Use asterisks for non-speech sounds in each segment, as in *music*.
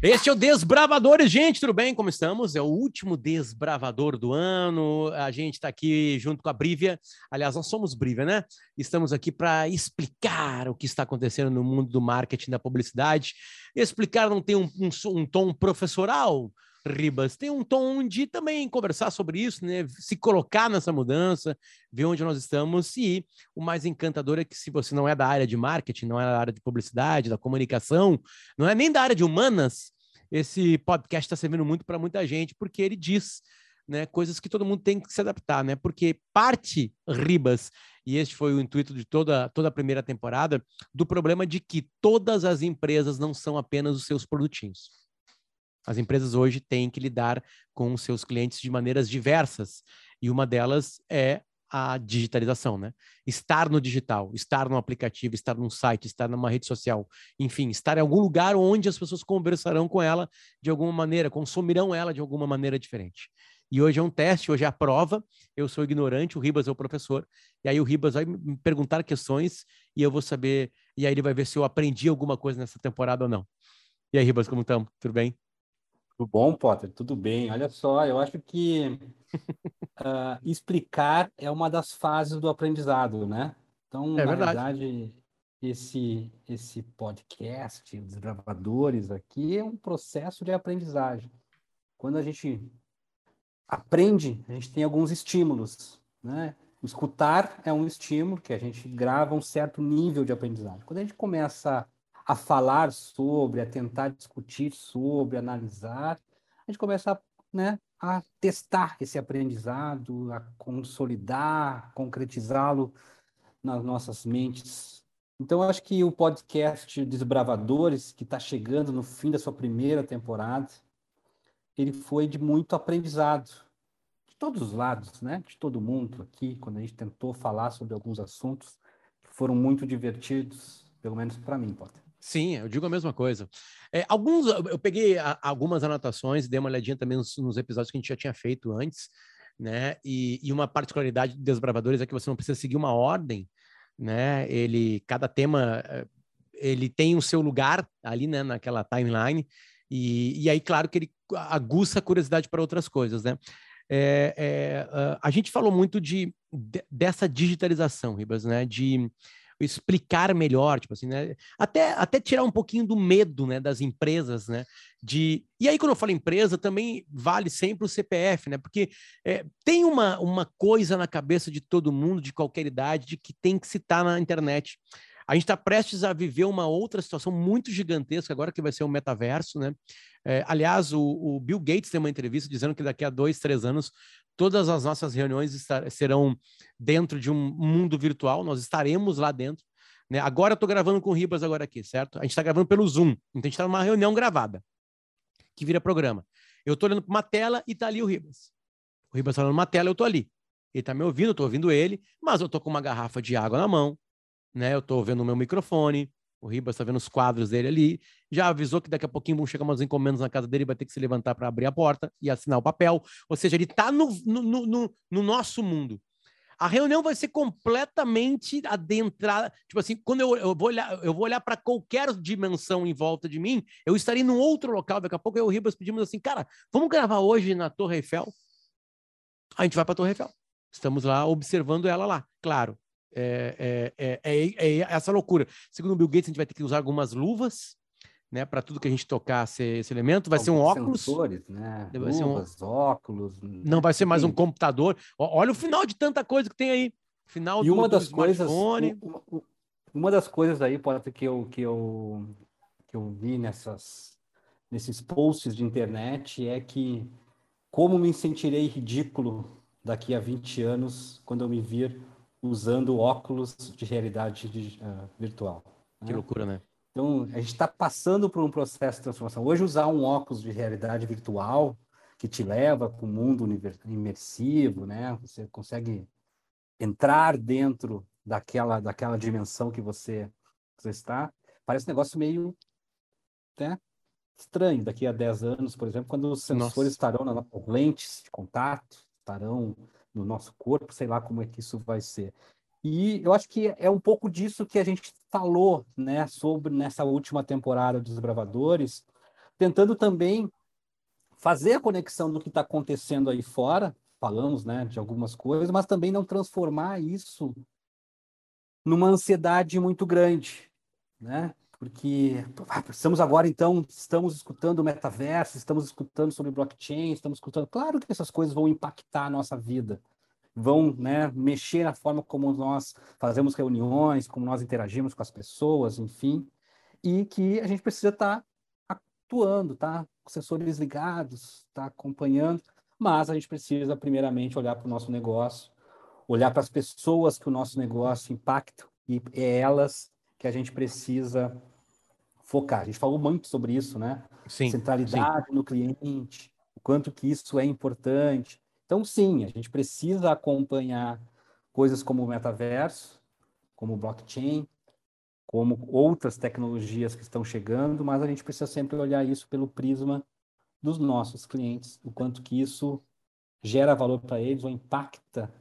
Este é o Desbravadores, gente, tudo bem? Como estamos? É o último Desbravador do ano. A gente está aqui junto com a Brívia. Aliás, nós somos Brívia, né? Estamos aqui para explicar o que está acontecendo no mundo do marketing, da publicidade. Explicar não tem um, um, um tom professoral, Ribas, tem um tom de também conversar sobre isso, né? Se colocar nessa mudança, ver onde nós estamos. E o mais encantador é que, se você não é da área de marketing, não é da área de publicidade, da comunicação, não é nem da área de humanas, esse podcast está servindo muito para muita gente, porque ele diz né, coisas que todo mundo tem que se adaptar, né? Porque parte, Ribas, e este foi o intuito de toda, toda a primeira temporada, do problema de que todas as empresas não são apenas os seus produtinhos. As empresas hoje têm que lidar com seus clientes de maneiras diversas, e uma delas é a digitalização, né? Estar no digital, estar no aplicativo, estar num site, estar numa rede social, enfim, estar em algum lugar onde as pessoas conversarão com ela de alguma maneira, consumirão ela de alguma maneira diferente. E hoje é um teste, hoje é a prova. Eu sou ignorante, o Ribas é o professor. E aí o Ribas vai me perguntar questões e eu vou saber. E aí ele vai ver se eu aprendi alguma coisa nessa temporada ou não. E aí, Ribas, como estamos? Tudo bem? Tudo bom, Potter? Tudo bem. Olha só, eu acho que uh, *laughs* explicar é uma das fases do aprendizado, né? Então, é na verdade. verdade, esse, esse podcast, os gravadores aqui, é um processo de aprendizagem. Quando a gente aprende, a gente tem alguns estímulos, né? Escutar é um estímulo que a gente grava um certo nível de aprendizagem. Quando a gente começa a falar sobre, a tentar discutir sobre, analisar, a gente começa né, a testar esse aprendizado, a consolidar, concretizá-lo nas nossas mentes. Então, acho que o podcast Desbravadores, que está chegando no fim da sua primeira temporada, ele foi de muito aprendizado, de todos os lados, né? de todo mundo aqui, quando a gente tentou falar sobre alguns assuntos que foram muito divertidos, pelo menos para mim, Potter. Sim, eu digo a mesma coisa. É, alguns, eu peguei a, algumas anotações, dei uma olhadinha também nos, nos, episódios que a gente já tinha feito antes, né? E, e, uma particularidade de Desbravadores é que você não precisa seguir uma ordem, né? Ele, cada tema, eh, ele tem o seu lugar ali, né? Naquela timeline. E, e aí, claro que ele aguça a curiosidade para outras coisas, né? É, é, a gente falou muito de, de, dessa digitalização, Ribas, né? De explicar melhor, tipo assim, né? Até, até tirar um pouquinho do medo, né, das empresas, né? De... E aí, quando eu falo empresa, também vale sempre o CPF, né? Porque é, tem uma, uma coisa na cabeça de todo mundo, de qualquer idade, de que tem que citar na internet. A gente está prestes a viver uma outra situação muito gigantesca agora, que vai ser o metaverso, né? É, aliás, o, o, Bill Gates tem uma entrevista dizendo que daqui a dois, três anos Todas as nossas reuniões serão dentro de um mundo virtual, nós estaremos lá dentro. Né? Agora eu estou gravando com o Ribas agora aqui, certo? A gente está gravando pelo Zoom, então a gente está numa reunião gravada, que vira programa. Eu estou olhando para uma tela e está ali o Ribas. O Ribas está olhando uma tela, eu estou ali. Ele está me ouvindo, eu estou ouvindo ele, mas eu estou com uma garrafa de água na mão, né? Eu estou vendo o meu microfone, o Ribas está vendo os quadros dele ali. Já avisou que daqui a pouquinho vão chegar umas encomendas na casa dele, vai ter que se levantar para abrir a porta e assinar o papel. Ou seja, ele está no, no, no, no, nosso mundo. A reunião vai ser completamente adentrada. Tipo assim, quando eu, eu vou olhar, olhar para qualquer dimensão em volta de mim, eu estarei num outro local. Daqui a pouco eu e o Ribas pedimos assim, cara, vamos gravar hoje na Torre Eiffel? A gente vai para a Torre Eiffel. Estamos lá observando ela lá. Claro, é, é, é, é, essa loucura. Segundo o Bill Gates, a gente vai ter que usar algumas luvas, né, para tudo que a gente tocar ser esse elemento. Vai Alguns ser um óculos. Sensores, né? Vai luvas, ser um... óculos. Não vai ser mais um computador. Olha o final de tanta coisa que tem aí. Final e do, uma das coisas, uma, uma das coisas aí, pode que eu que eu que eu vi nessas nesses posts de internet é que como me sentirei ridículo daqui a 20 anos quando eu me vir usando óculos de realidade de, uh, virtual. Que né? loucura, né? Então, a gente está passando por um processo de transformação. Hoje, usar um óculos de realidade virtual que te leva para o mundo imersivo, né? Você consegue entrar dentro daquela, daquela dimensão que você, você está. Parece um negócio meio né, estranho daqui a 10 anos, por exemplo, quando os sensores Nossa. estarão nas lentes de contato, estarão no nosso corpo, sei lá como é que isso vai ser. E eu acho que é um pouco disso que a gente falou, né, sobre nessa última temporada dos Bravadores, tentando também fazer a conexão do que está acontecendo aí fora, falamos né, de algumas coisas, mas também não transformar isso numa ansiedade muito grande, né? Porque ah, estamos agora, então, estamos escutando o metaverso, estamos escutando sobre blockchain, estamos escutando. Claro que essas coisas vão impactar a nossa vida, vão né, mexer na forma como nós fazemos reuniões, como nós interagimos com as pessoas, enfim, e que a gente precisa estar tá atuando, tá? Com sensores ligados, tá acompanhando, mas a gente precisa, primeiramente, olhar para o nosso negócio, olhar para as pessoas que o nosso negócio impacta, e é elas que a gente precisa focar. A gente falou muito sobre isso, né? Sim, Centralidade sim. no cliente, o quanto que isso é importante. Então, sim, a gente precisa acompanhar coisas como o metaverso, como o blockchain, como outras tecnologias que estão chegando, mas a gente precisa sempre olhar isso pelo prisma dos nossos clientes, o quanto que isso gera valor para eles ou impacta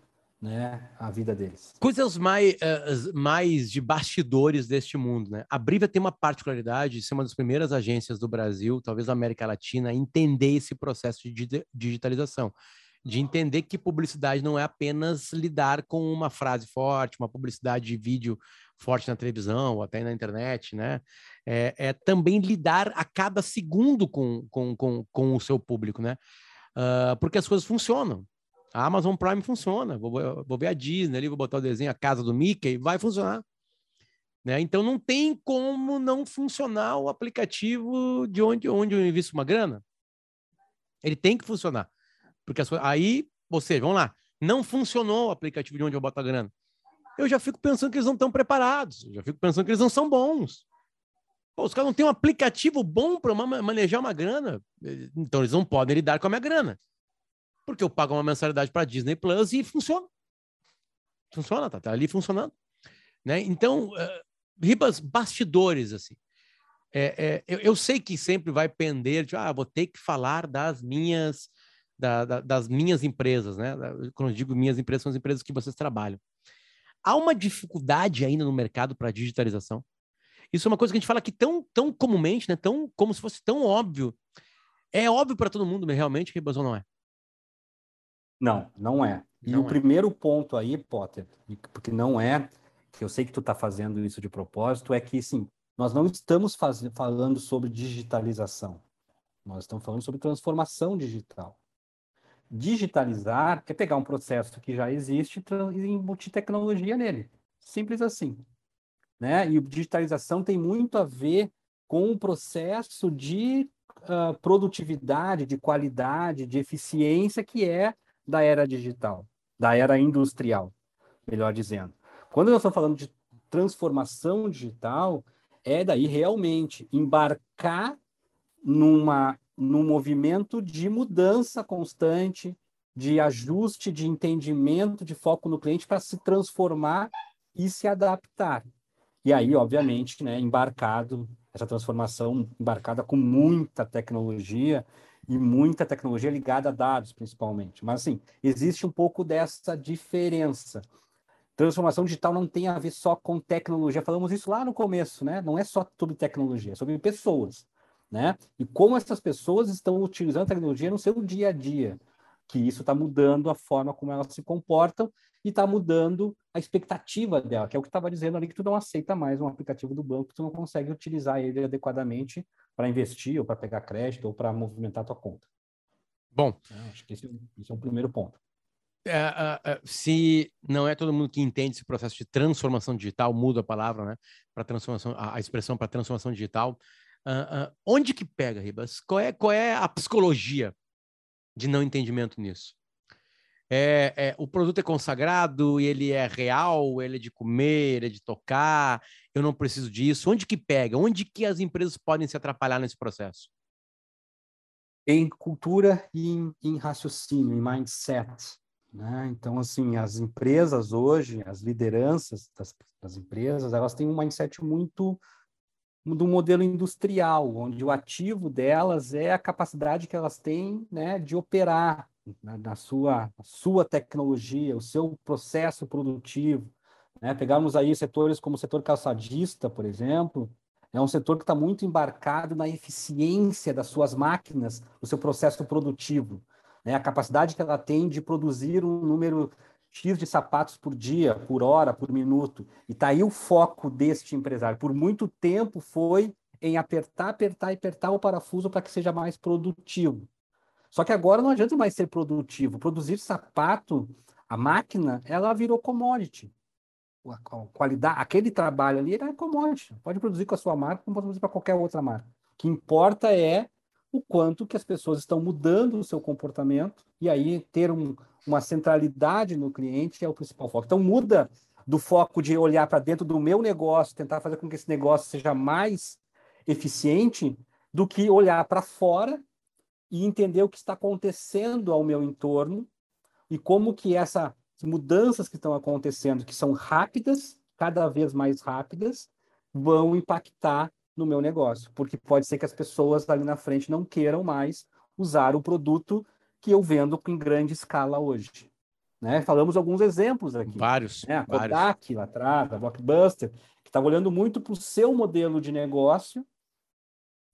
né, a vida deles. Coisas mais, uh, mais de bastidores deste mundo, né? A Brivia tem uma particularidade de ser uma das primeiras agências do Brasil, talvez da América Latina, a entender esse processo de digitalização de entender que publicidade não é apenas lidar com uma frase forte, uma publicidade de vídeo forte na televisão ou até na internet, né? É, é também lidar a cada segundo com, com, com, com o seu público, né? Uh, porque as coisas funcionam. A Amazon Prime funciona. Vou, vou ver a Disney ali, vou botar o desenho A Casa do Mickey, vai funcionar. Né? Então não tem como não funcionar o aplicativo de onde, onde eu invisto uma grana. Ele tem que funcionar. Porque as, aí, seja, vamos lá, não funcionou o aplicativo de onde eu boto a grana. Eu já fico pensando que eles não estão preparados, eu já fico pensando que eles não são bons. Pô, os caras não têm um aplicativo bom para manejar uma grana, então eles não podem lidar com a minha grana. Porque eu pago uma mensalidade para Disney Plus e funciona. Funciona, tá, tá ali funcionando. Né? Então, uh, ribas bastidores, assim. É, é, eu, eu, sei que sempre vai pender de, ah, vou ter que falar das minhas da, da, das minhas empresas, né? Quando eu digo minhas empresas, são as empresas que vocês trabalham. Há uma dificuldade ainda no mercado para digitalização. Isso é uma coisa que a gente fala aqui tão, tão comumente, né? Tão, como se fosse tão óbvio. É óbvio para todo mundo, realmente, Ribas, ou não é? Não, não é. E não o é. primeiro ponto aí, Potter, porque não é, que eu sei que tu está fazendo isso de propósito, é que, sim, nós não estamos faz... falando sobre digitalização. Nós estamos falando sobre transformação digital digitalizar é pegar um processo que já existe e embutir tecnologia nele. Simples assim. Né? E digitalização tem muito a ver com o processo de uh, produtividade, de qualidade, de eficiência que é da era digital, da era industrial, melhor dizendo. Quando nós estamos falando de transformação digital, é daí realmente embarcar numa num movimento de mudança constante, de ajuste, de entendimento, de foco no cliente para se transformar e se adaptar. E aí, obviamente, né, embarcado, essa transformação embarcada com muita tecnologia e muita tecnologia ligada a dados, principalmente. Mas, assim, existe um pouco dessa diferença. Transformação digital não tem a ver só com tecnologia. Falamos isso lá no começo, né? Não é só sobre tecnologia, é sobre pessoas né? E como essas pessoas estão utilizando a tecnologia no seu dia a dia, que isso está mudando a forma como elas se comportam e está mudando a expectativa dela, que é o que estava dizendo ali, que tu não aceita mais um aplicativo do banco, tu não consegue utilizar ele adequadamente para investir, ou para pegar crédito, ou para movimentar a tua conta. Bom. É, acho que esse, esse é um primeiro ponto. É, é, se não é todo mundo que entende esse processo de transformação digital, muda a palavra, né? Para transformação, a, a expressão para transformação digital, onde que pega, Ribas? Qual é, qual é a psicologia de não entendimento nisso? É, é, o produto é consagrado, ele é real, ele é de comer, ele é de tocar, eu não preciso disso. Onde que pega? Onde que as empresas podem se atrapalhar nesse processo? Em cultura e em, em raciocínio, em mindset. Né? Então, assim, as empresas hoje, as lideranças das, das empresas, elas têm um mindset muito do modelo industrial, onde o ativo delas é a capacidade que elas têm né, de operar na, na sua, sua tecnologia, o seu processo produtivo. Né? Pegamos aí setores como o setor calçadista, por exemplo, É um setor que está muito embarcado na eficiência das suas máquinas, do seu processo produtivo. Né? A capacidade que ela tem de produzir um número X de sapatos por dia, por hora, por minuto. E está aí o foco deste empresário. Por muito tempo foi em apertar, apertar e apertar o parafuso para que seja mais produtivo. Só que agora não adianta mais ser produtivo. Produzir sapato, a máquina, ela virou commodity. A qualidade, aquele trabalho ali é commodity. Pode produzir com a sua marca, como pode produzir para qualquer outra marca. O que importa é o quanto que as pessoas estão mudando o seu comportamento e aí ter um, uma centralidade no cliente é o principal foco. Então muda do foco de olhar para dentro do meu negócio, tentar fazer com que esse negócio seja mais eficiente, do que olhar para fora e entender o que está acontecendo ao meu entorno e como que essas mudanças que estão acontecendo, que são rápidas, cada vez mais rápidas, vão impactar no meu negócio, porque pode ser que as pessoas ali na frente não queiram mais usar o produto que eu vendo em grande escala hoje. Né? Falamos alguns exemplos aqui. Vários. Né? A Kodak vários. lá atrás, a Blockbuster, que estava olhando muito para o seu modelo de negócio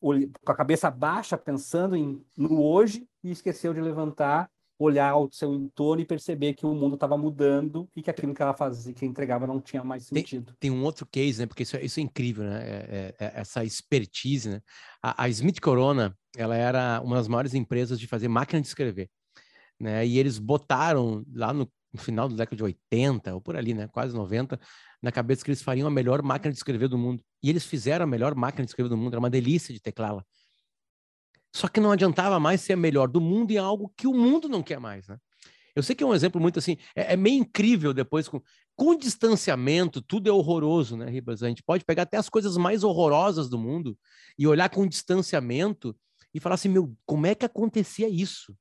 com a cabeça baixa, pensando em, no hoje, e esqueceu de levantar, olhar ao seu entorno e perceber que o mundo estava mudando e que aquilo que ela fazia, que entregava, não tinha mais sentido. Tem, tem um outro case, né? Porque isso, é, isso é incrível, né? É, é, é, essa expertise, né? A, a Smith Corona, ela era uma das maiores empresas de fazer máquina de escrever, né? E eles botaram lá no, no final do década de 80, ou por ali, né? Quase 90, na cabeça que eles fariam a melhor máquina de escrever do mundo. E eles fizeram a melhor máquina de escrever do mundo, era uma delícia de teclá-la. Só que não adiantava mais ser a melhor do mundo em algo que o mundo não quer mais, né? Eu sei que é um exemplo muito assim, é, é meio incrível depois com, com distanciamento, tudo é horroroso, né, Ribas? A gente pode pegar até as coisas mais horrorosas do mundo e olhar com distanciamento e falar assim, meu, como é que acontecia isso?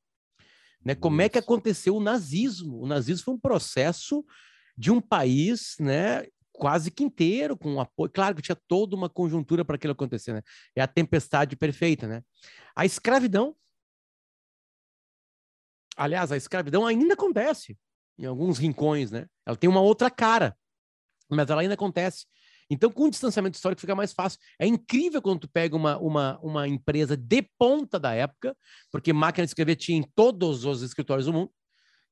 Né? Como é que aconteceu o nazismo? O nazismo foi um processo de um país, né, quase que inteiro com apoio. Claro que tinha toda uma conjuntura para aquilo acontecer, né? É a tempestade perfeita, né? A escravidão. Aliás, a escravidão ainda acontece em alguns rincões, né? Ela tem uma outra cara, mas ela ainda acontece. Então, com o distanciamento histórico fica mais fácil. É incrível quando tu pega uma, uma, uma empresa de ponta da época, porque máquina de escrever tinha em todos os escritórios do mundo.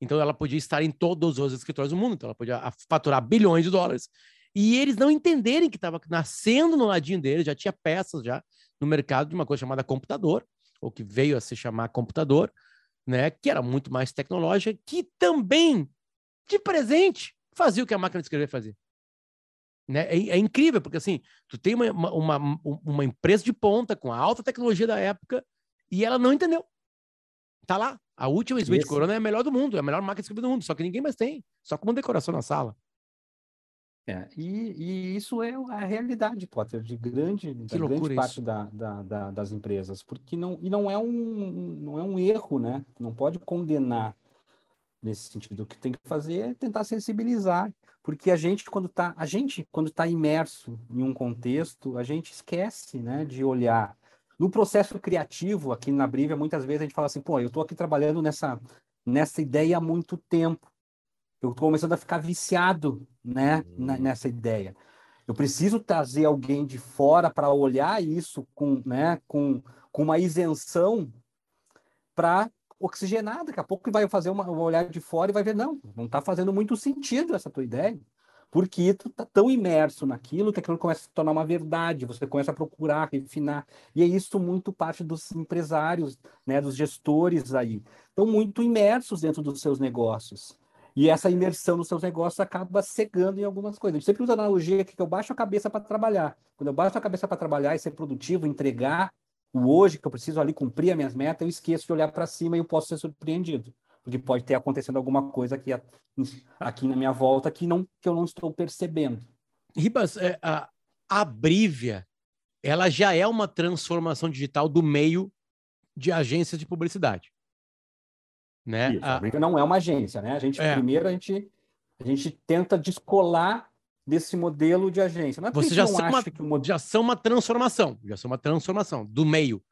Então ela podia estar em todos os escritórios do mundo, então ela podia faturar bilhões de dólares. E eles não entenderem que estava nascendo no ladinho deles, já tinha peças já no mercado de uma coisa chamada computador, ou que veio a se chamar computador, né, que era muito mais tecnológica, que também, de presente, fazia o que a máquina de escrever fazia. Né? É, é, incrível, porque assim, tu tem uma, uma, uma empresa de ponta com a alta tecnologia da época e ela não entendeu. Tá lá. A última Smith. Corona é a melhor do mundo, é a melhor máquina de do mundo, só que ninguém mais tem, só como decoração na sala. É, e, e, isso é a realidade, Potter, de grande, de grande parte da, da, da, das empresas, porque não, e não é, um, não é um erro, né? Não pode condenar nesse sentido. O que tem que fazer é tentar sensibilizar, porque a gente quando está a gente quando está imerso em um contexto, a gente esquece, né, de olhar no processo criativo, aqui na Brivia, muitas vezes a gente fala assim, pô, eu estou aqui trabalhando nessa, nessa ideia há muito tempo. Eu estou começando a ficar viciado né, uhum. nessa ideia. Eu preciso trazer alguém de fora para olhar isso com, né, com, com uma isenção para oxigenar. Daqui a pouco vai fazer uma, um olhar de fora e vai ver, não, não está fazendo muito sentido essa tua ideia porque tu tá tão imerso naquilo que aquilo começa a se tornar uma verdade, você começa a procurar, refinar, e é isso muito parte dos empresários, né, dos gestores aí, estão muito imersos dentro dos seus negócios. E essa imersão nos seus negócios acaba cegando em algumas coisas. A gente sempre usa a analogia que eu baixo a cabeça para trabalhar. Quando eu baixo a cabeça para trabalhar e ser produtivo, entregar o hoje que eu preciso ali cumprir as minhas metas, eu esqueço de olhar para cima e eu posso ser surpreendido porque pode ter acontecendo alguma coisa aqui, aqui na minha volta que, não, que eu não estou percebendo. Ribas, é, a, a Brívia, ela já é uma transformação digital do meio de agências de publicidade. Né? Isso, a, não é uma agência, né? A gente, é. primeiro, a gente, a gente tenta descolar desse modelo de agência. Não é Você já são, uma, modelo... já são uma transformação, já são uma transformação do meio.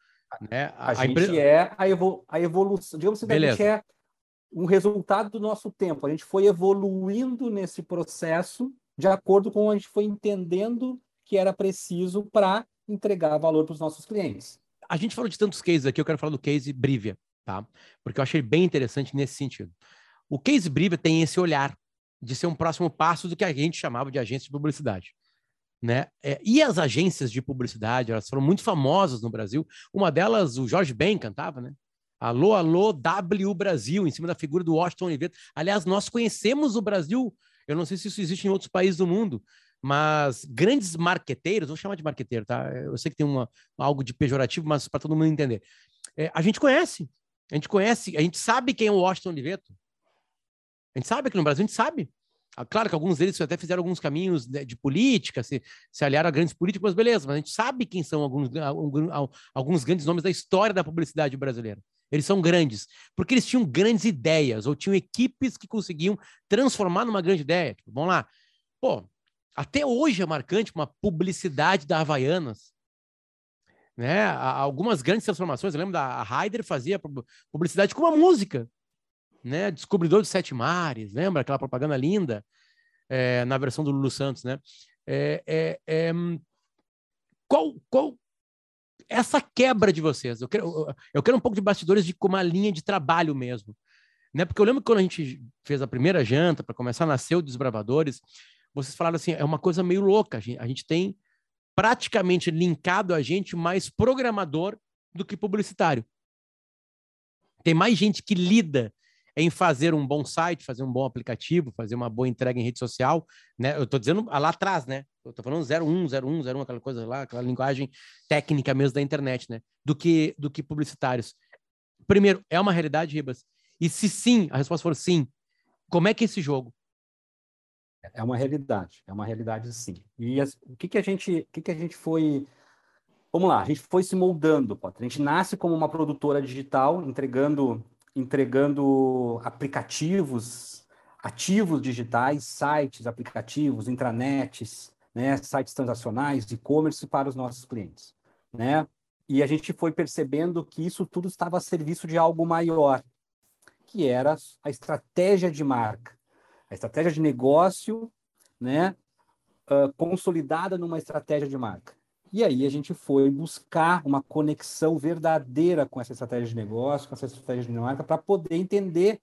Né? A, a, gente é a, a evolução, digamos assim, a gente é um resultado do nosso tempo. A gente foi evoluindo nesse processo de acordo com a gente foi entendendo que era preciso para entregar valor para os nossos clientes. A gente falou de tantos cases aqui, eu quero falar do case Brivia, tá? Porque eu achei bem interessante nesse sentido. O case Brivia tem esse olhar de ser um próximo passo do que a gente chamava de agência de publicidade. Né? É, e as agências de publicidade, elas foram muito famosas no Brasil. Uma delas, o Jorge Ben cantava, né? Alô, alô, W Brasil, em cima da figura do Washington Oliveira. Aliás, nós conhecemos o Brasil, eu não sei se isso existe em outros países do mundo, mas grandes marqueteiros, vou chamar de marqueteiro, tá? Eu sei que tem uma, algo de pejorativo, mas para todo mundo entender. É, a gente conhece, a gente conhece, a gente sabe quem é o Washington Oliveto. A gente sabe aqui no Brasil, a gente sabe. Ah, claro que alguns deles até fizeram alguns caminhos de, de política, se, se aliaram a grandes políticos, mas beleza, mas a gente sabe quem são alguns, alguns grandes nomes da história da publicidade brasileira. Eles são grandes, porque eles tinham grandes ideias, ou tinham equipes que conseguiam transformar numa grande ideia. Tipo, vamos lá. Pô, até hoje é marcante uma publicidade da Havaianas. Né? Algumas grandes transformações. Eu lembro da Ryder fazia publicidade com uma música. Né? Descobridor dos Sete Mares, lembra aquela propaganda linda? É, na versão do Lulu Santos, né? É, é, é qual, qual, essa quebra de vocês. Eu quero, eu quero um pouco de bastidores de como a linha de trabalho mesmo. Né? Porque eu lembro que quando a gente fez a primeira janta, para começar, nasceu Desbravadores, vocês falaram assim: é uma coisa meio louca. A gente, a gente tem praticamente linkado a gente mais programador do que publicitário. Tem mais gente que lida em fazer um bom site, fazer um bom aplicativo, fazer uma boa entrega em rede social, né? Eu estou dizendo lá atrás, né? Eu tô falando 01, 01, 01, aquela coisa lá, aquela linguagem técnica mesmo da internet, né? Do que, do que publicitários. Primeiro, é uma realidade, Ribas? E se sim, a resposta for sim, como é que é esse jogo? É uma realidade, é uma realidade sim. E as, o que que a gente, o que que a gente foi Vamos lá, a gente foi se moldando, Potter. A gente nasce como uma produtora digital, entregando entregando aplicativos, ativos digitais, sites, aplicativos, intranets, né, sites transacionais, e-commerce para os nossos clientes, né? E a gente foi percebendo que isso tudo estava a serviço de algo maior, que era a estratégia de marca, a estratégia de negócio, né, uh, consolidada numa estratégia de marca. E aí a gente foi buscar uma conexão verdadeira com essa estratégia de negócio, com essa estratégia de marca, para poder entender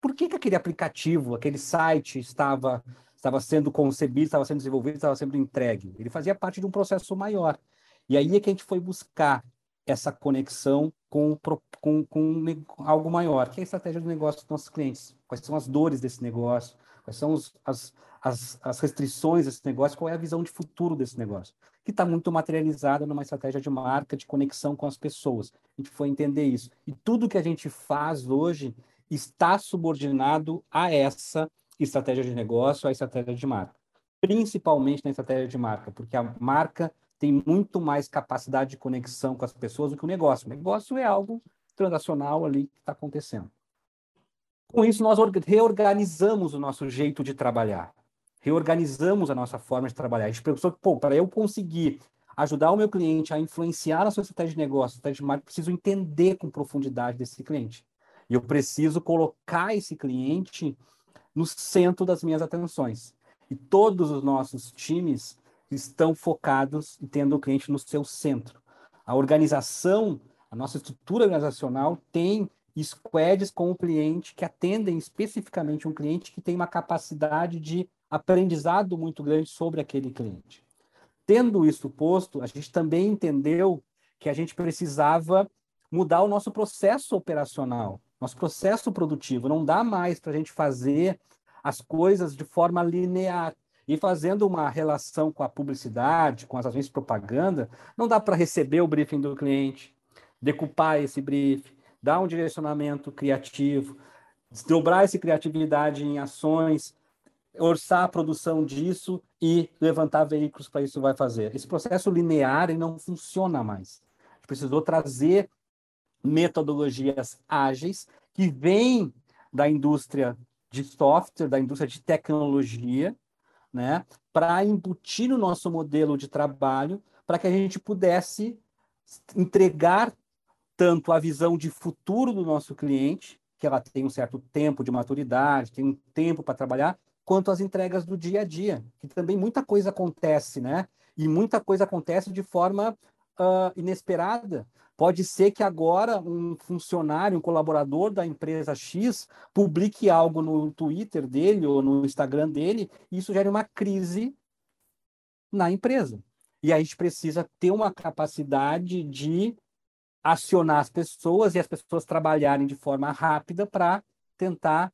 por que, que aquele aplicativo, aquele site estava estava sendo concebido, estava sendo desenvolvido, estava sendo entregue. Ele fazia parte de um processo maior. E aí é que a gente foi buscar essa conexão com, com, com algo maior, que é a estratégia de negócio dos nossos clientes. Quais são as dores desse negócio? Quais são os, as, as, as restrições desse negócio? Qual é a visão de futuro desse negócio? Que está muito materializada numa estratégia de marca, de conexão com as pessoas. A gente foi entender isso. E tudo que a gente faz hoje está subordinado a essa estratégia de negócio, a estratégia de marca. Principalmente na estratégia de marca, porque a marca tem muito mais capacidade de conexão com as pessoas do que o negócio. O negócio é algo transacional ali que está acontecendo. Com isso, nós reorganizamos o nosso jeito de trabalhar. Reorganizamos a nossa forma de trabalhar. A gente pensou que, pô, para eu conseguir ajudar o meu cliente a influenciar na sua estratégia de negócio, estratégia de marca, preciso entender com profundidade desse cliente. E eu preciso colocar esse cliente no centro das minhas atenções. E todos os nossos times estão focados e tendo o cliente no seu centro. A organização, a nossa estrutura organizacional tem squads com o cliente que atendem especificamente um cliente que tem uma capacidade de aprendizado muito grande sobre aquele cliente. Tendo isso posto, a gente também entendeu que a gente precisava mudar o nosso processo operacional nosso processo produtivo. Não dá mais para a gente fazer as coisas de forma linear. E fazendo uma relação com a publicidade, com as agências de propaganda, não dá para receber o briefing do cliente, decupar esse briefing, dar um direcionamento criativo, desdobrar essa criatividade em ações, orçar a produção disso e levantar veículos para isso vai fazer. Esse processo linear ele não funciona mais. A gente precisou trazer metodologias ágeis que vêm da indústria de software, da indústria de tecnologia, né, para embutir no nosso modelo de trabalho, para que a gente pudesse entregar tanto a visão de futuro do nosso cliente, que ela tem um certo tempo de maturidade, tem um tempo para trabalhar, quanto as entregas do dia a dia, que também muita coisa acontece, né? E muita coisa acontece de forma uh, inesperada. Pode ser que agora um funcionário, um colaborador da empresa X publique algo no Twitter dele ou no Instagram dele, e isso gere uma crise na empresa. E a gente precisa ter uma capacidade de acionar as pessoas e as pessoas trabalharem de forma rápida para tentar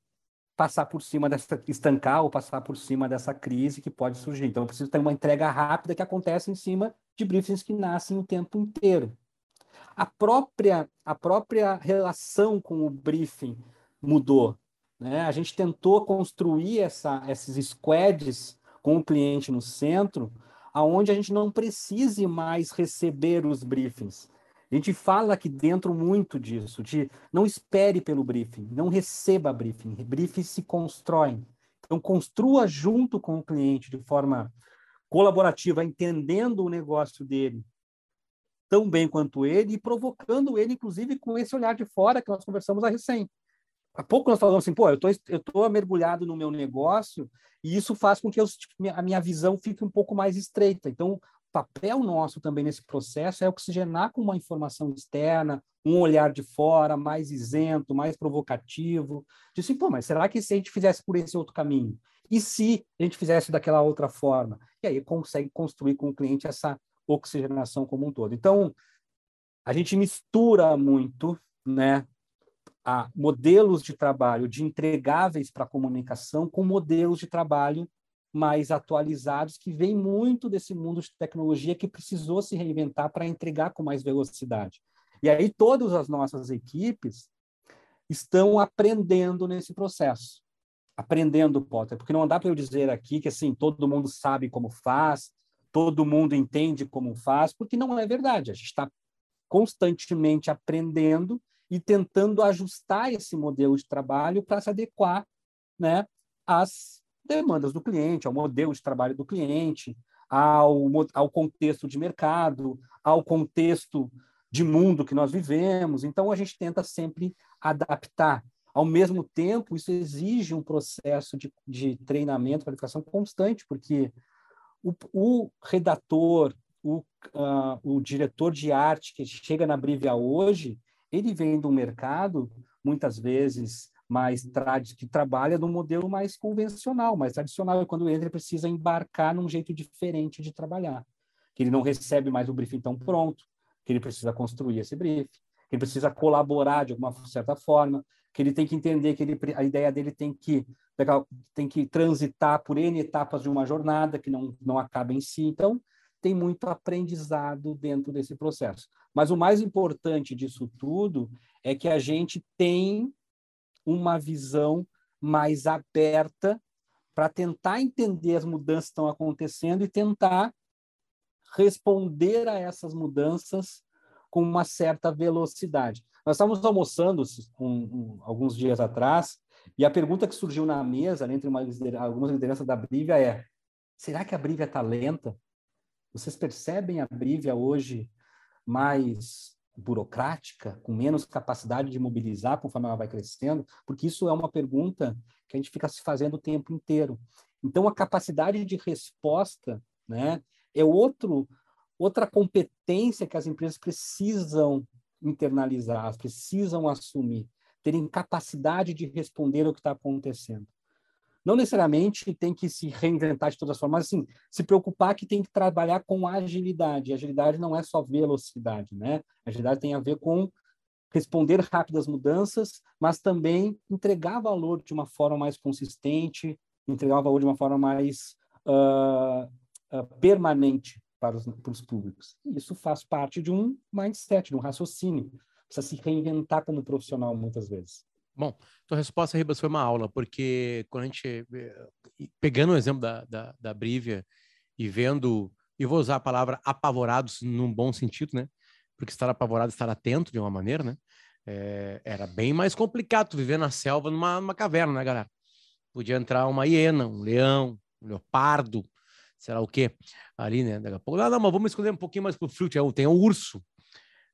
passar por cima dessa, estancar ou passar por cima dessa crise que pode surgir. Então, eu preciso ter uma entrega rápida que acontece em cima de briefings que nascem o tempo inteiro. A própria, a própria relação com o briefing mudou. Né? A gente tentou construir essa, esses squads com o cliente no centro, aonde a gente não precise mais receber os briefings. A gente fala aqui dentro muito disso, de não espere pelo briefing, não receba briefing. Briefings se constroem. Então, construa junto com o cliente de forma colaborativa, entendendo o negócio dele tão bem quanto ele e provocando ele, inclusive, com esse olhar de fora que nós conversamos a recém. Há pouco nós falamos assim, pô, eu tô, eu tô mergulhado no meu negócio e isso faz com que eu, a minha visão fique um pouco mais estreita. Então, papel nosso também nesse processo é oxigenar com uma informação externa, um olhar de fora, mais isento, mais provocativo. De assim, pô, mas será que se a gente fizesse por esse outro caminho? E se a gente fizesse daquela outra forma? E aí consegue construir com o cliente essa oxigenação como um todo. Então, a gente mistura muito, né, a modelos de trabalho de entregáveis para comunicação com modelos de trabalho mais atualizados, que vem muito desse mundo de tecnologia que precisou se reinventar para entregar com mais velocidade. E aí todas as nossas equipes estão aprendendo nesse processo. Aprendendo, Potter, porque não dá para eu dizer aqui que assim todo mundo sabe como faz, todo mundo entende como faz, porque não é verdade. A gente está constantemente aprendendo e tentando ajustar esse modelo de trabalho para se adequar né, às demandas do cliente, ao modelo de trabalho do cliente, ao, ao contexto de mercado, ao contexto de mundo que nós vivemos. Então, a gente tenta sempre adaptar. Ao mesmo tempo, isso exige um processo de, de treinamento, qualificação constante, porque o, o redator, o, uh, o diretor de arte que chega na Brivia hoje, ele vem do mercado, muitas vezes, mais que trabalha no modelo mais convencional, mais tradicional, e quando entra ele precisa embarcar num jeito diferente de trabalhar, que ele não recebe mais o briefing tão pronto, que ele precisa construir esse briefing, que ele precisa colaborar de alguma certa forma, que ele tem que entender que ele, a ideia dele tem que tem que transitar por N etapas de uma jornada que não, não acaba em si. Então, tem muito aprendizado dentro desse processo. Mas o mais importante disso tudo é que a gente tem uma visão mais aberta para tentar entender as mudanças que estão acontecendo e tentar responder a essas mudanças com uma certa velocidade. Nós estávamos almoçando um, um, alguns dias atrás e a pergunta que surgiu na mesa, entre uma, algumas lideranças da Brívia, é: será que a Brívia está lenta? Vocês percebem a Brívia hoje mais burocrática, com menos capacidade de mobilizar conforme ela vai crescendo? Porque isso é uma pergunta que a gente fica se fazendo o tempo inteiro. Então, a capacidade de resposta né, é outro, outra competência que as empresas precisam internalizar, precisam assumir, terem capacidade de responder ao que está acontecendo não necessariamente tem que se reinventar de todas as formas, mas assim, se preocupar que tem que trabalhar com agilidade. Agilidade não é só velocidade, né? Agilidade tem a ver com responder rápido às mudanças, mas também entregar valor de uma forma mais consistente, entregar valor de uma forma mais uh, uh, permanente para os, para os públicos. Isso faz parte de um mindset, de um raciocínio. Precisa se reinventar como profissional muitas vezes. Bom, tua resposta, Ribas, foi uma aula, porque quando a gente, eh, pegando o exemplo da, da, da e vendo, e vou usar a palavra apavorados num bom sentido, né? Porque estar apavorado, estar atento de uma maneira, né? É, era bem mais complicado viver na selva numa, numa caverna, né, galera? Podia entrar uma hiena, um leão, um leopardo, sei lá o quê, ali, né? Daqui a pouco, não, não, mas vamos esconder um pouquinho mais pro frio, tem o urso,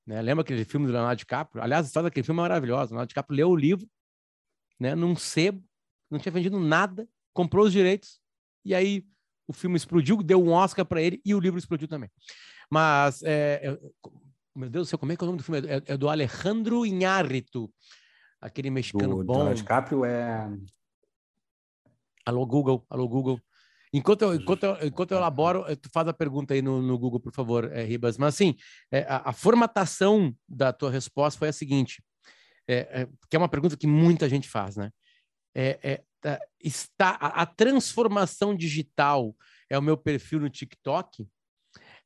né? Lembra aquele filme do Leonardo DiCaprio? Aliás, a história daquele filme é maravilhosa. O Leonardo DiCaprio leu o livro, né, num sebo, não tinha vendido nada, comprou os direitos e aí o filme explodiu, deu um Oscar para ele e o livro explodiu também. Mas, é, é, meu Deus do céu, como é que é o nome do filme? É, é do Alejandro Iñárritu, aquele mexicano do, bom. Do DiCaprio é... Alô, Google, alô, Google. Enquanto eu, enquanto eu, enquanto eu elaboro, eh, tu faz a pergunta aí no, no Google, por favor, é, Ribas. Mas, assim, é, a, a, formatação da tua resposta foi a seguinte, é, que é uma pergunta que muita gente faz, né? Tá, está a, a transformação digital é o meu perfil no TikTok,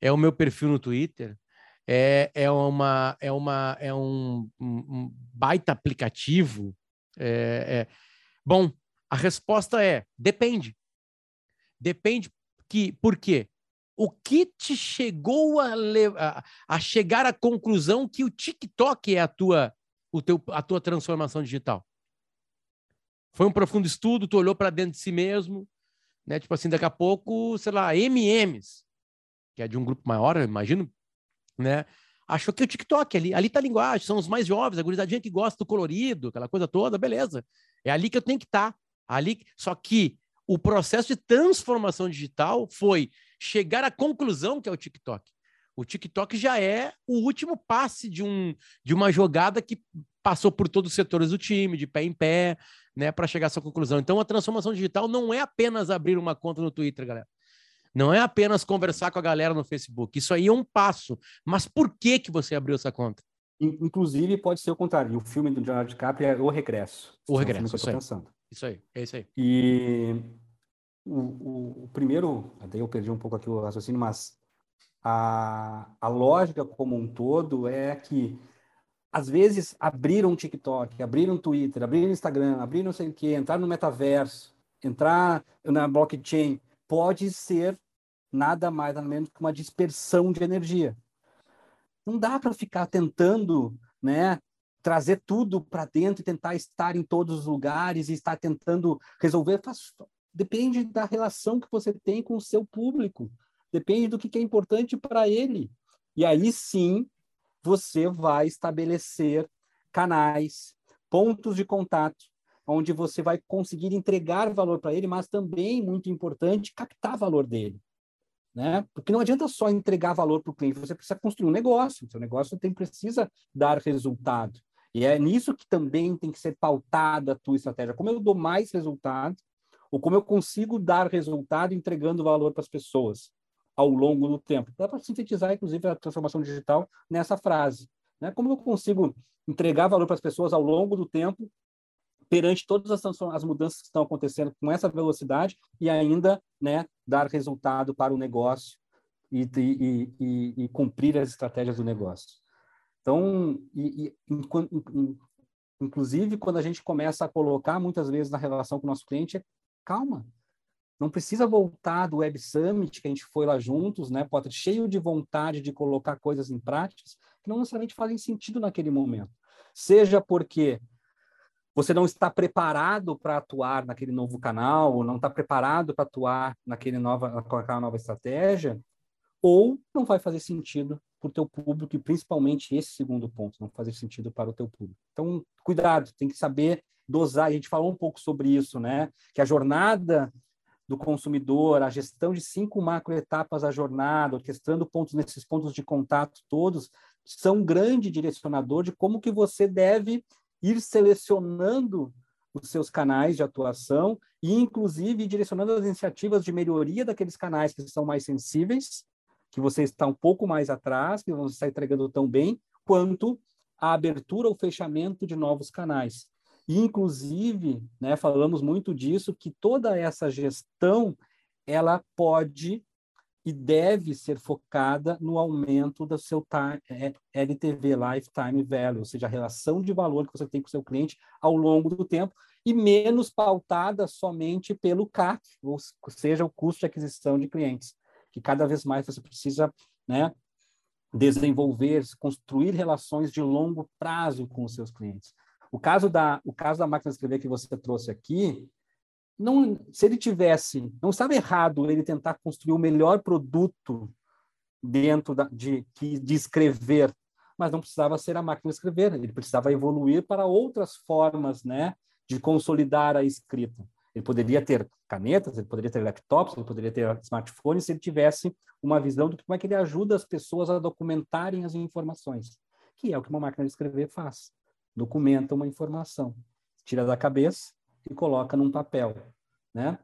é o meu perfil no Twitter, é, é, uma, é, uma, é um, um baita aplicativo. É, é... Bom, a resposta é: depende. Depende que, por quê? O que te chegou a, a, a chegar à conclusão que o TikTok é a tua, o teu, a tua transformação digital? Foi um profundo estudo, tu olhou para dentro de si mesmo, né? Tipo assim, daqui a pouco, sei lá, MMs, que é de um grupo maior, eu imagino, né? Achou que o TikTok ali, ali tá a linguagem, são os mais jovens, a gurizadinha que gosta do colorido, aquela coisa toda, beleza. É ali que eu tenho que estar. Tá. Ali, só que o processo de transformação digital foi chegar à conclusão que é o TikTok. O TikTok já é o último passe de, um, de uma jogada que passou por todos os setores do time, de pé em pé, né, para chegar a essa conclusão. Então, a transformação digital não é apenas abrir uma conta no Twitter, galera. Não é apenas conversar com a galera no Facebook. Isso aí é um passo. Mas por que que você abriu essa conta? Inclusive, pode ser o contrário. O filme do Leonardo DiCaprio é O Regresso. O é Regresso, isso aí. Pensando. Isso aí, é isso aí. E o, o, o, primeiro, até eu perdi um pouco aqui o raciocínio, mas a, a lógica como um todo é que às vezes abriram um TikTok, abriram um Twitter, abriram um Instagram, abriram não sei o quê, entrar no metaverso, entrar na blockchain, pode ser nada mais nada menos que uma dispersão de energia. Não dá para ficar tentando, né, trazer tudo para dentro e tentar estar em todos os lugares e estar tentando resolver. Depende da relação que você tem com o seu público. Depende do que é importante para ele. E aí sim você vai estabelecer canais, pontos de contato, onde você vai conseguir entregar valor para ele, mas também, muito importante, captar valor dele. Né? Porque não adianta só entregar valor para o cliente, você precisa construir um negócio, seu negócio tem, precisa dar resultado. E é nisso que também tem que ser pautada a tua estratégia. Como eu dou mais resultado, ou como eu consigo dar resultado entregando valor para as pessoas ao longo do tempo. Dá para sintetizar, inclusive, a transformação digital nessa frase. Né? Como eu consigo entregar valor para as pessoas ao longo do tempo, perante todas as, as mudanças que estão acontecendo com essa velocidade e ainda né, dar resultado para o negócio e, e, e, e cumprir as estratégias do negócio. Então, inclusive, quando a gente começa a colocar muitas vezes na relação com o nosso cliente, é calma, não precisa voltar do Web Summit, que a gente foi lá juntos, né, Potter, cheio de vontade de colocar coisas em práticas que não necessariamente fazem sentido naquele momento. Seja porque você não está preparado para atuar naquele novo canal, ou não está preparado para atuar naquele nova, naquela nova estratégia, ou não vai fazer sentido para o teu público, e principalmente esse segundo ponto, não fazer sentido para o teu público. Então, cuidado, tem que saber dosar. A gente falou um pouco sobre isso, né? Que a jornada do consumidor, a gestão de cinco macro etapas da jornada, orquestrando pontos nesses pontos de contato todos, são um grande direcionador de como que você deve ir selecionando os seus canais de atuação e, inclusive, direcionando as iniciativas de melhoria daqueles canais que são mais sensíveis, que você está um pouco mais atrás, que não está entregando tão bem, quanto a abertura ou fechamento de novos canais. Inclusive, né, falamos muito disso, que toda essa gestão ela pode e deve ser focada no aumento do seu time, é, LTV, Lifetime Value, ou seja, a relação de valor que você tem com o seu cliente ao longo do tempo, e menos pautada somente pelo CAC, ou seja, o custo de aquisição de clientes, que cada vez mais você precisa né, desenvolver, construir relações de longo prazo com os seus clientes. O caso da, o caso da máquina de escrever que você trouxe aqui, não, se ele tivesse, não estava errado ele tentar construir o melhor produto dentro da, de, de escrever, mas não precisava ser a máquina de escrever, ele precisava evoluir para outras formas, né, de consolidar a escrita. Ele poderia ter canetas, ele poderia ter laptops, ele poderia ter smartphones se ele tivesse uma visão do como é que ele ajuda as pessoas a documentarem as informações, que é o que uma máquina de escrever faz. Documenta uma informação, tira da cabeça e coloca num papel, né?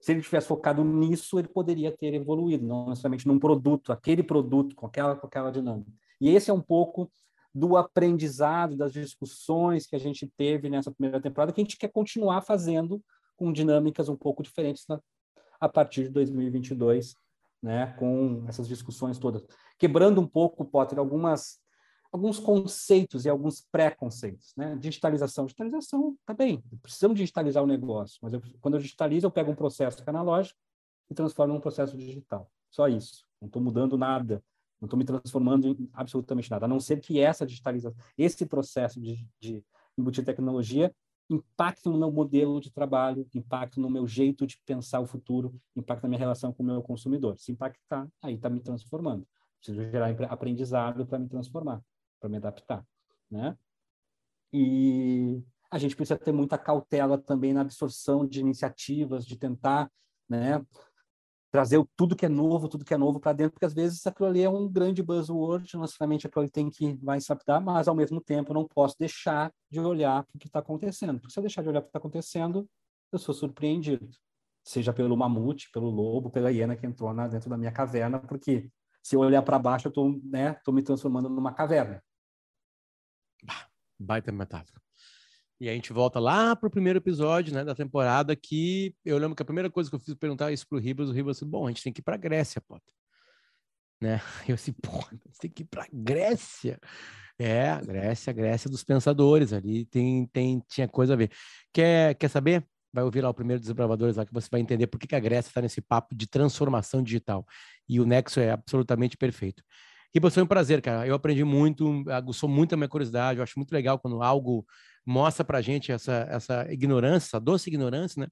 Se ele tivesse focado nisso, ele poderia ter evoluído, não necessariamente num produto, aquele produto com aquela, com aquela dinâmica. E esse é um pouco do aprendizado, das discussões que a gente teve nessa primeira temporada, que a gente quer continuar fazendo com dinâmicas um pouco diferentes na, a partir de 2022, né, com essas discussões todas. Quebrando um pouco, Potter, algumas alguns conceitos e alguns pré-conceitos, né? Digitalização, digitalização, tá bem, precisamos digitalizar o negócio, mas eu, quando eu digitalizo, eu pego um processo é analógico e transformo em um processo digital. Só isso. Não estou mudando nada, não estou me transformando em absolutamente nada, a não ser que essa digitalização, esse processo de, de embutir tecnologia impacte no meu modelo de trabalho, impacte no meu jeito de pensar o futuro, impacte na minha relação com o meu consumidor. Se impactar, aí está me transformando. Preciso gerar aprendizado para me transformar, para me adaptar, né? E a gente precisa ter muita cautela também na absorção de iniciativas, de tentar, né, trazer tudo que é novo, tudo que é novo para dentro, porque às vezes aquilo ali é um grande buzzword, não necessariamente aquilo ali tem que vai se adaptar, mas ao mesmo tempo não posso deixar de olhar o que está acontecendo, porque se eu deixar de olhar o que está acontecendo, eu sou surpreendido, seja pelo mamute, pelo lobo, pela hiena que entrou na, dentro da minha caverna, porque se eu olhar para baixo eu estou né, tô me transformando numa caverna. Baita metáfora. E a gente volta lá pro primeiro episódio, né, da temporada, que eu lembro que a primeira coisa que eu fiz perguntar isso pro Ribas, o Ribas disse, bom, a gente tem que ir pra Grécia, Potter. Né? *laughs* Eu assim, pô, a gente tem que ir pra Grécia. É, Grécia, Grécia dos pensadores, ali tem, tem, tinha coisa a ver. Quer, quer saber? Vai ouvir lá o primeiro Desbravadores lá, que você vai entender por que, que a Grécia está nesse papo de transformação digital. E o Nexo é absolutamente perfeito. Ribas, foi um prazer, cara. Eu aprendi muito, aguçou muito a minha curiosidade. Eu acho muito legal quando algo mostra para a gente essa, essa ignorância, essa doce ignorância, né?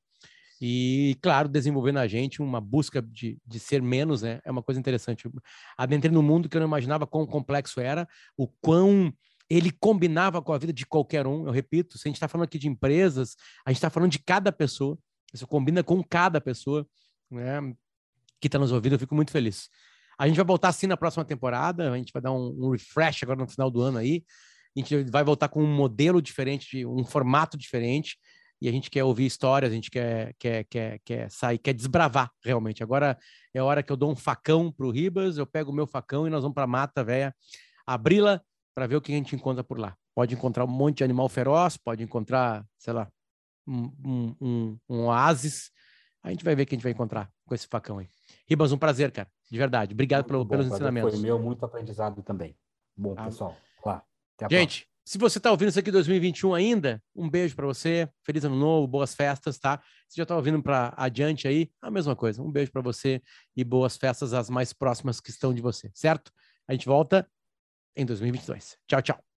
E, claro, desenvolver na gente uma busca de, de ser menos, né? É uma coisa interessante. Adentrei no mundo que eu não imaginava quão complexo era, o quão ele combinava com a vida de qualquer um. Eu repito, se a gente está falando aqui de empresas, a gente está falando de cada pessoa. Isso combina com cada pessoa, né? Que está nos ouvindo, eu fico muito feliz. A gente vai voltar assim na próxima temporada, a gente vai dar um, um refresh agora no final do ano aí a gente vai voltar com um modelo diferente, um formato diferente, e a gente quer ouvir histórias, a gente quer, quer, quer, quer sair, quer desbravar realmente. Agora é hora que eu dou um facão pro Ribas, eu pego o meu facão e nós vamos para a mata velha, abri-la para ver o que a gente encontra por lá. Pode encontrar um monte de animal feroz, pode encontrar, sei lá, um, um, um, um oásis. A gente vai ver o que a gente vai encontrar com esse facão aí. Ribas, um prazer, cara. De verdade. Obrigado pelo, bom, pelos ensinamentos. Foi meu, muito aprendizado também. Bom, ah, pessoal. Claro. Gente, se você está ouvindo isso aqui em 2021 ainda, um beijo para você, feliz ano novo, boas festas, tá? Se já está ouvindo para adiante aí, a mesma coisa. Um beijo para você e boas festas as mais próximas que estão de você, certo? A gente volta em 2022. Tchau, tchau.